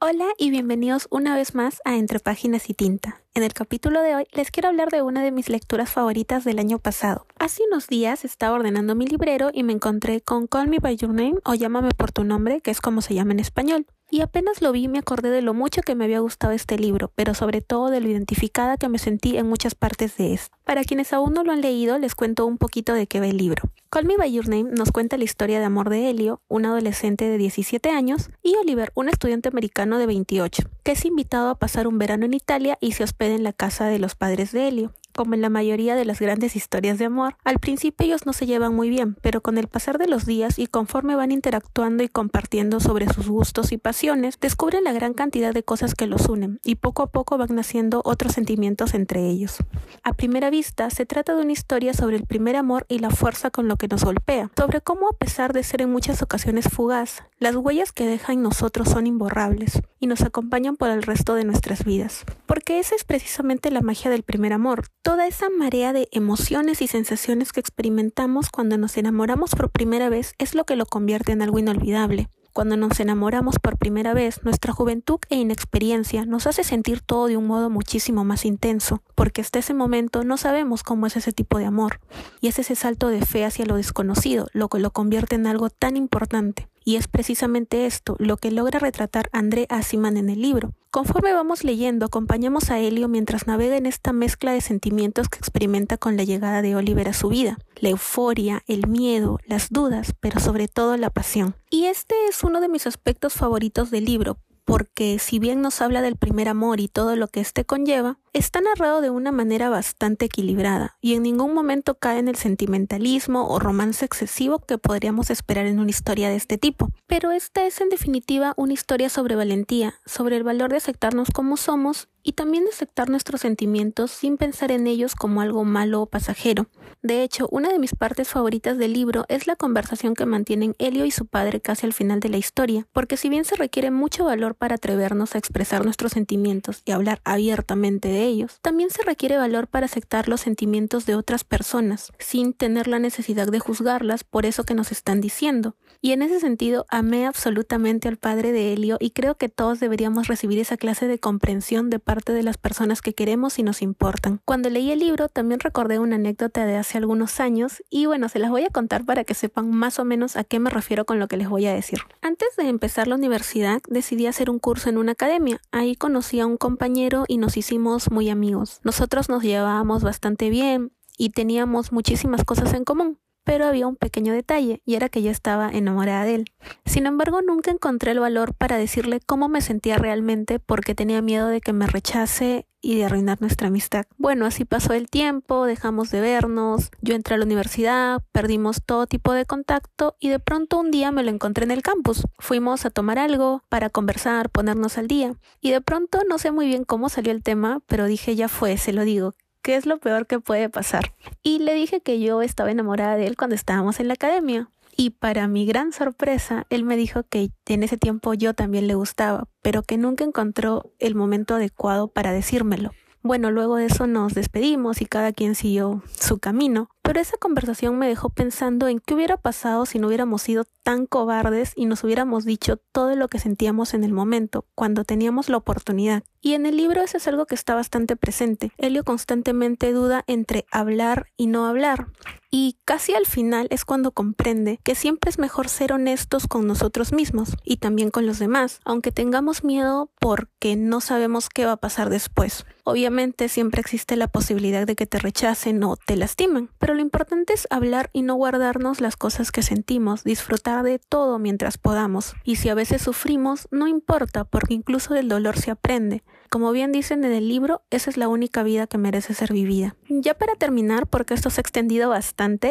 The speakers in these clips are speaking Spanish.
Hola y bienvenidos una vez más a Entre Páginas y Tinta. En el capítulo de hoy les quiero hablar de una de mis lecturas favoritas del año pasado. Hace unos días estaba ordenando mi librero y me encontré con Call Me By Your Name o Llámame por tu nombre, que es como se llama en español. Y apenas lo vi me acordé de lo mucho que me había gustado este libro, pero sobre todo de lo identificada que me sentí en muchas partes de este. Para quienes aún no lo han leído, les cuento un poquito de qué va el libro. Call Me By Your Name nos cuenta la historia de amor de Helio, un adolescente de 17 años, y Oliver, un estudiante americano de 28, que es invitado a pasar un verano en Italia y se hospeda en la casa de los padres de Helio como en la mayoría de las grandes historias de amor, al principio ellos no se llevan muy bien, pero con el pasar de los días y conforme van interactuando y compartiendo sobre sus gustos y pasiones, descubren la gran cantidad de cosas que los unen y poco a poco van naciendo otros sentimientos entre ellos. A primera vista, se trata de una historia sobre el primer amor y la fuerza con lo que nos golpea, sobre cómo a pesar de ser en muchas ocasiones fugaz, las huellas que deja en nosotros son imborrables y nos acompañan por el resto de nuestras vidas. Porque esa es precisamente la magia del primer amor, toda esa marea de emociones y sensaciones que experimentamos cuando nos enamoramos por primera vez es lo que lo convierte en algo inolvidable. Cuando nos enamoramos por primera vez, nuestra juventud e inexperiencia nos hace sentir todo de un modo muchísimo más intenso, porque hasta ese momento no sabemos cómo es ese tipo de amor, y es ese salto de fe hacia lo desconocido lo que lo convierte en algo tan importante. Y es precisamente esto lo que logra retratar André Asiman en el libro. Conforme vamos leyendo, acompañamos a Helio mientras navega en esta mezcla de sentimientos que experimenta con la llegada de Oliver a su vida. La euforia, el miedo, las dudas, pero sobre todo la pasión. Y este es uno de mis aspectos favoritos del libro, porque si bien nos habla del primer amor y todo lo que éste conlleva, está narrado de una manera bastante equilibrada y en ningún momento cae en el sentimentalismo o romance excesivo que podríamos esperar en una historia de este tipo. Pero esta es en definitiva una historia sobre valentía, sobre el valor de aceptarnos como somos y también de aceptar nuestros sentimientos sin pensar en ellos como algo malo o pasajero. De hecho, una de mis partes favoritas del libro es la conversación que mantienen Helio y su padre casi al final de la historia, porque si bien se requiere mucho valor para atrevernos a expresar nuestros sentimientos y hablar abiertamente de ellos, también se requiere valor para aceptar los sentimientos de otras personas, sin tener la necesidad de juzgarlas por eso que nos están diciendo. Y en ese sentido, amé absolutamente al padre de Helio y creo que todos deberíamos recibir esa clase de comprensión de parte de las personas que queremos y nos importan. Cuando leí el libro también recordé una anécdota de hace algunos años y bueno, se las voy a contar para que sepan más o menos a qué me refiero con lo que les voy a decir. Antes de empezar la universidad decidí hacer un curso en una academia. Ahí conocí a un compañero y nos hicimos muy amigos. Nosotros nos llevábamos bastante bien y teníamos muchísimas cosas en común pero había un pequeño detalle, y era que yo estaba enamorada de él. Sin embargo, nunca encontré el valor para decirle cómo me sentía realmente porque tenía miedo de que me rechace y de arruinar nuestra amistad. Bueno, así pasó el tiempo, dejamos de vernos, yo entré a la universidad, perdimos todo tipo de contacto y de pronto un día me lo encontré en el campus. Fuimos a tomar algo para conversar, ponernos al día y de pronto no sé muy bien cómo salió el tema, pero dije ya fue, se lo digo, ¿qué es lo peor que puede pasar? Y le dije que yo estaba enamorada de él cuando estábamos en la academia. Y para mi gran sorpresa, él me dijo que en ese tiempo yo también le gustaba, pero que nunca encontró el momento adecuado para decírmelo. Bueno, luego de eso nos despedimos y cada quien siguió su camino, pero esa conversación me dejó pensando en qué hubiera pasado si no hubiéramos sido tan cobardes y nos hubiéramos dicho todo lo que sentíamos en el momento, cuando teníamos la oportunidad. Y en el libro eso es algo que está bastante presente. Helio constantemente duda entre hablar y no hablar. Y casi al final es cuando comprende que siempre es mejor ser honestos con nosotros mismos y también con los demás, aunque tengamos miedo porque no sabemos qué va a pasar después. Obviamente siempre existe la posibilidad de que te rechacen o te lastimen, pero lo importante es hablar y no guardarnos las cosas que sentimos, disfrutar de todo mientras podamos. Y si a veces sufrimos, no importa, porque incluso del dolor se aprende. Como bien dicen en el libro, esa es la única vida que merece ser vivida. Ya para terminar, porque esto se ha extendido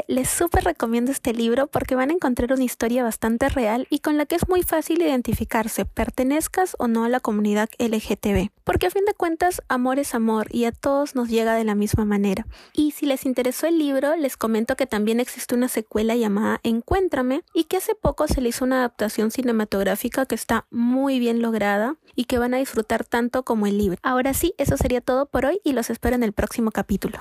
les súper recomiendo este libro porque van a encontrar una historia bastante real y con la que es muy fácil identificarse, pertenezcas o no a la comunidad LGTB. Porque a fin de cuentas, amor es amor y a todos nos llega de la misma manera. Y si les interesó el libro, les comento que también existe una secuela llamada Encuéntrame y que hace poco se le hizo una adaptación cinematográfica que está muy bien lograda y que van a disfrutar tanto como el libro. Ahora sí, eso sería todo por hoy y los espero en el próximo capítulo.